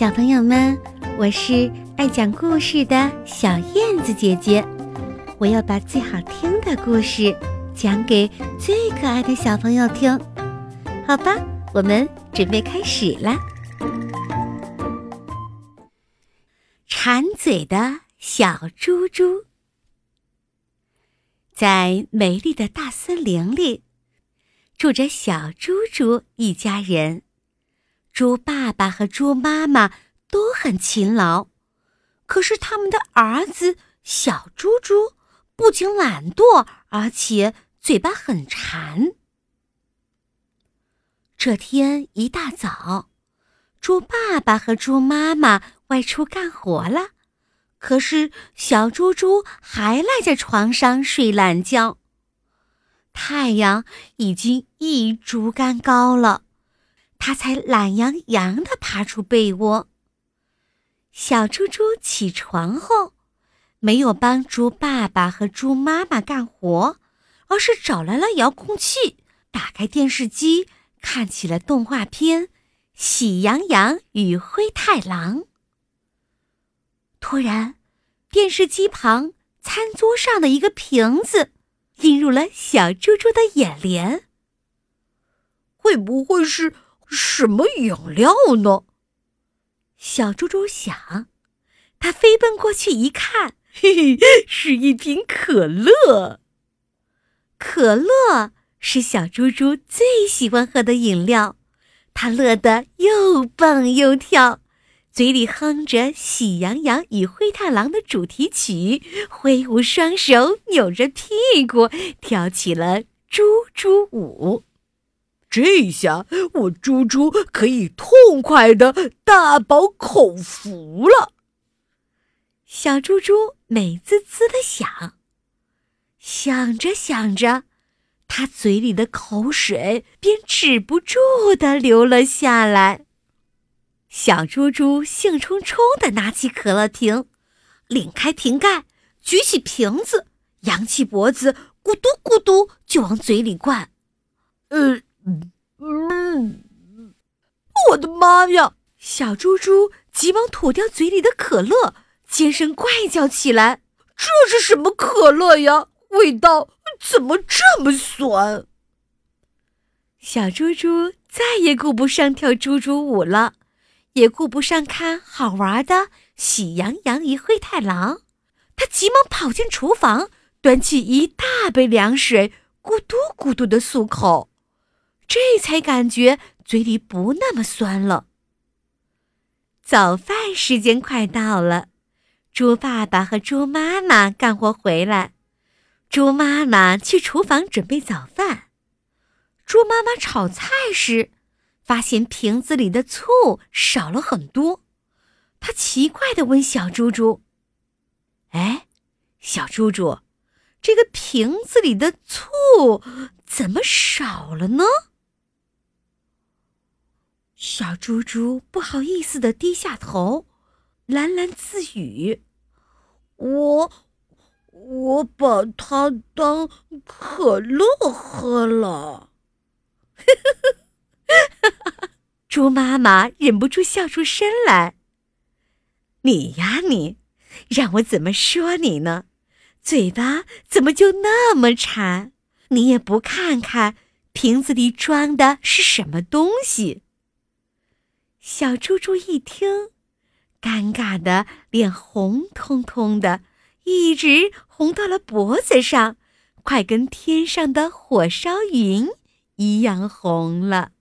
小朋友们，我是爱讲故事的小燕子姐姐，我要把最好听的故事讲给最可爱的小朋友听，好吧？我们准备开始啦。馋嘴的小猪猪，在美丽的大森林里，住着小猪猪一家人。猪爸爸和猪妈妈都很勤劳，可是他们的儿子小猪猪不仅懒惰，而且嘴巴很馋。这天一大早，猪爸爸和猪妈妈外出干活了，可是小猪猪还赖在床上睡懒觉。太阳已经一竹竿高了。他才懒洋洋地爬出被窝。小猪猪起床后，没有帮猪爸爸和猪妈妈干活，而是找来了遥控器，打开电视机，看起了动画片《喜羊羊与灰太狼》。突然，电视机旁餐桌上的一个瓶子映入了小猪猪的眼帘。会不会是？什么饮料呢？小猪猪想，他飞奔过去一看，嘿嘿，是一瓶可乐。可乐是小猪猪最喜欢喝的饮料，他乐得又蹦又跳，嘴里哼着《喜羊羊与灰太狼》的主题曲，挥舞双手，扭着屁股，跳起了猪猪舞。这下我猪猪可以痛快的大饱口福了。小猪猪美滋滋的想，想着想着，他嘴里的口水便止不住的流了下来。小猪猪兴冲冲的拿起可乐瓶，拧开瓶盖，举起瓶子，扬起脖子，咕嘟咕嘟就往嘴里灌。呃。嗯，我的妈呀！小猪猪急忙吐掉嘴里的可乐，尖声怪叫起来：“这是什么可乐呀？味道怎么这么酸？”小猪猪再也顾不上跳猪猪舞了，也顾不上看好玩的《喜羊羊与灰太狼》，他急忙跑进厨房，端起一大杯凉水，咕嘟咕嘟的漱口。这才感觉嘴里不那么酸了。早饭时间快到了，猪爸爸和猪妈妈干活回来，猪妈妈去厨房准备早饭。猪妈妈炒菜时，发现瓶子里的醋少了很多，她奇怪地问小猪猪：“哎，小猪猪，这个瓶子里的醋怎么少了呢？”小猪猪不好意思的低下头，喃喃自语：“我，我把它当可乐喝了。”猪妈妈忍不住笑出声来：“你呀，你，让我怎么说你呢？嘴巴怎么就那么馋？你也不看看瓶子里装的是什么东西？”小猪猪一听，尴尬的脸红彤彤的，一直红到了脖子上，快跟天上的火烧云一样红了。